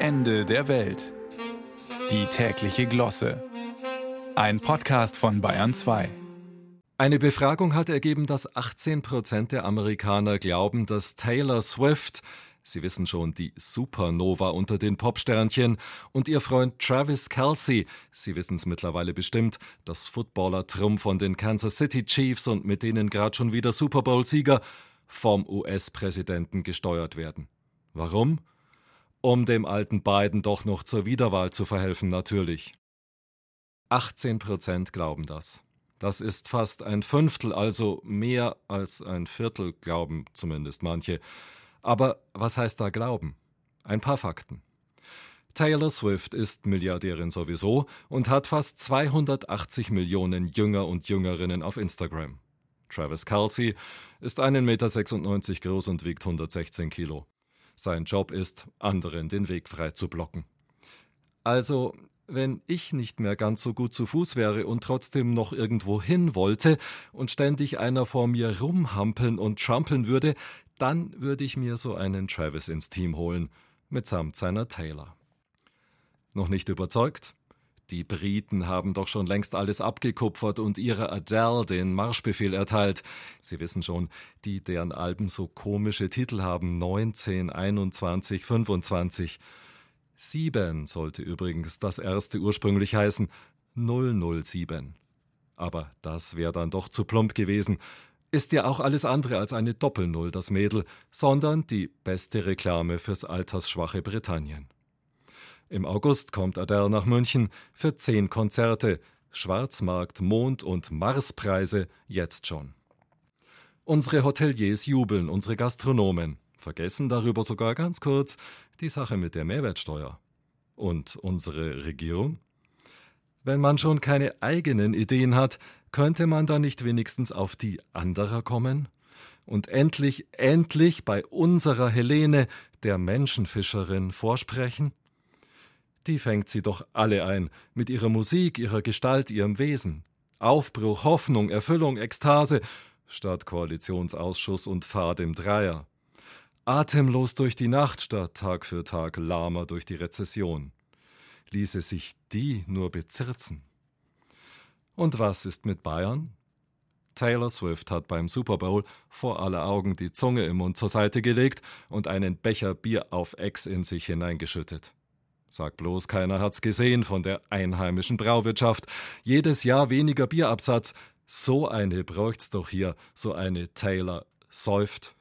Ende der Welt. Die tägliche Glosse. Ein Podcast von Bayern 2. Eine Befragung hat ergeben, dass 18 Prozent der Amerikaner glauben, dass Taylor Swift, Sie wissen schon, die Supernova unter den Popsternchen, und ihr Freund Travis Kelsey, Sie wissen es mittlerweile bestimmt, das Footballer-Trumm von den Kansas City Chiefs und mit denen gerade schon wieder Super Bowl-Sieger, vom US-Präsidenten gesteuert werden. Warum? Um dem alten Biden doch noch zur Wiederwahl zu verhelfen, natürlich. 18 Prozent glauben das. Das ist fast ein Fünftel, also mehr als ein Viertel glauben zumindest manche. Aber was heißt da glauben? Ein paar Fakten. Taylor Swift ist Milliardärin sowieso und hat fast 280 Millionen Jünger und Jüngerinnen auf Instagram. Travis Kelsey ist 1,96 Meter groß und wiegt 116 Kilo. Sein Job ist, anderen den Weg frei zu blocken. Also, wenn ich nicht mehr ganz so gut zu Fuß wäre und trotzdem noch irgendwo hin wollte und ständig einer vor mir rumhampeln und trampeln würde, dann würde ich mir so einen Travis ins Team holen, mitsamt seiner Taylor. Noch nicht überzeugt? Die Briten haben doch schon längst alles abgekupfert und ihrer Adele den Marschbefehl erteilt. Sie wissen schon, die deren Alben so komische Titel haben 19, 21, 25. Sieben sollte übrigens das erste ursprünglich heißen 007. Aber das wäre dann doch zu plump gewesen. Ist ja auch alles andere als eine Doppelnull das Mädel, sondern die beste Reklame fürs altersschwache Britannien. Im August kommt Adele nach München für zehn Konzerte, Schwarzmarkt, Mond- und Marspreise jetzt schon. Unsere Hoteliers jubeln, unsere Gastronomen, vergessen darüber sogar ganz kurz die Sache mit der Mehrwertsteuer. Und unsere Regierung? Wenn man schon keine eigenen Ideen hat, könnte man da nicht wenigstens auf die anderer kommen? Und endlich, endlich bei unserer Helene, der Menschenfischerin, vorsprechen? Die fängt sie doch alle ein, mit ihrer Musik, ihrer Gestalt, ihrem Wesen. Aufbruch, Hoffnung, Erfüllung, Ekstase, statt Koalitionsausschuss und Fahrt im Dreier. Atemlos durch die Nacht statt Tag für Tag lahmer durch die Rezession. Ließe sich die nur bezirzen. Und was ist mit Bayern? Taylor Swift hat beim Super Bowl vor aller Augen die Zunge im Mund zur Seite gelegt und einen Becher Bier auf Ex in sich hineingeschüttet. Sag bloß, keiner hat's gesehen von der einheimischen Brauwirtschaft. Jedes Jahr weniger Bierabsatz. So eine bräucht's doch hier, so eine Taylor säuft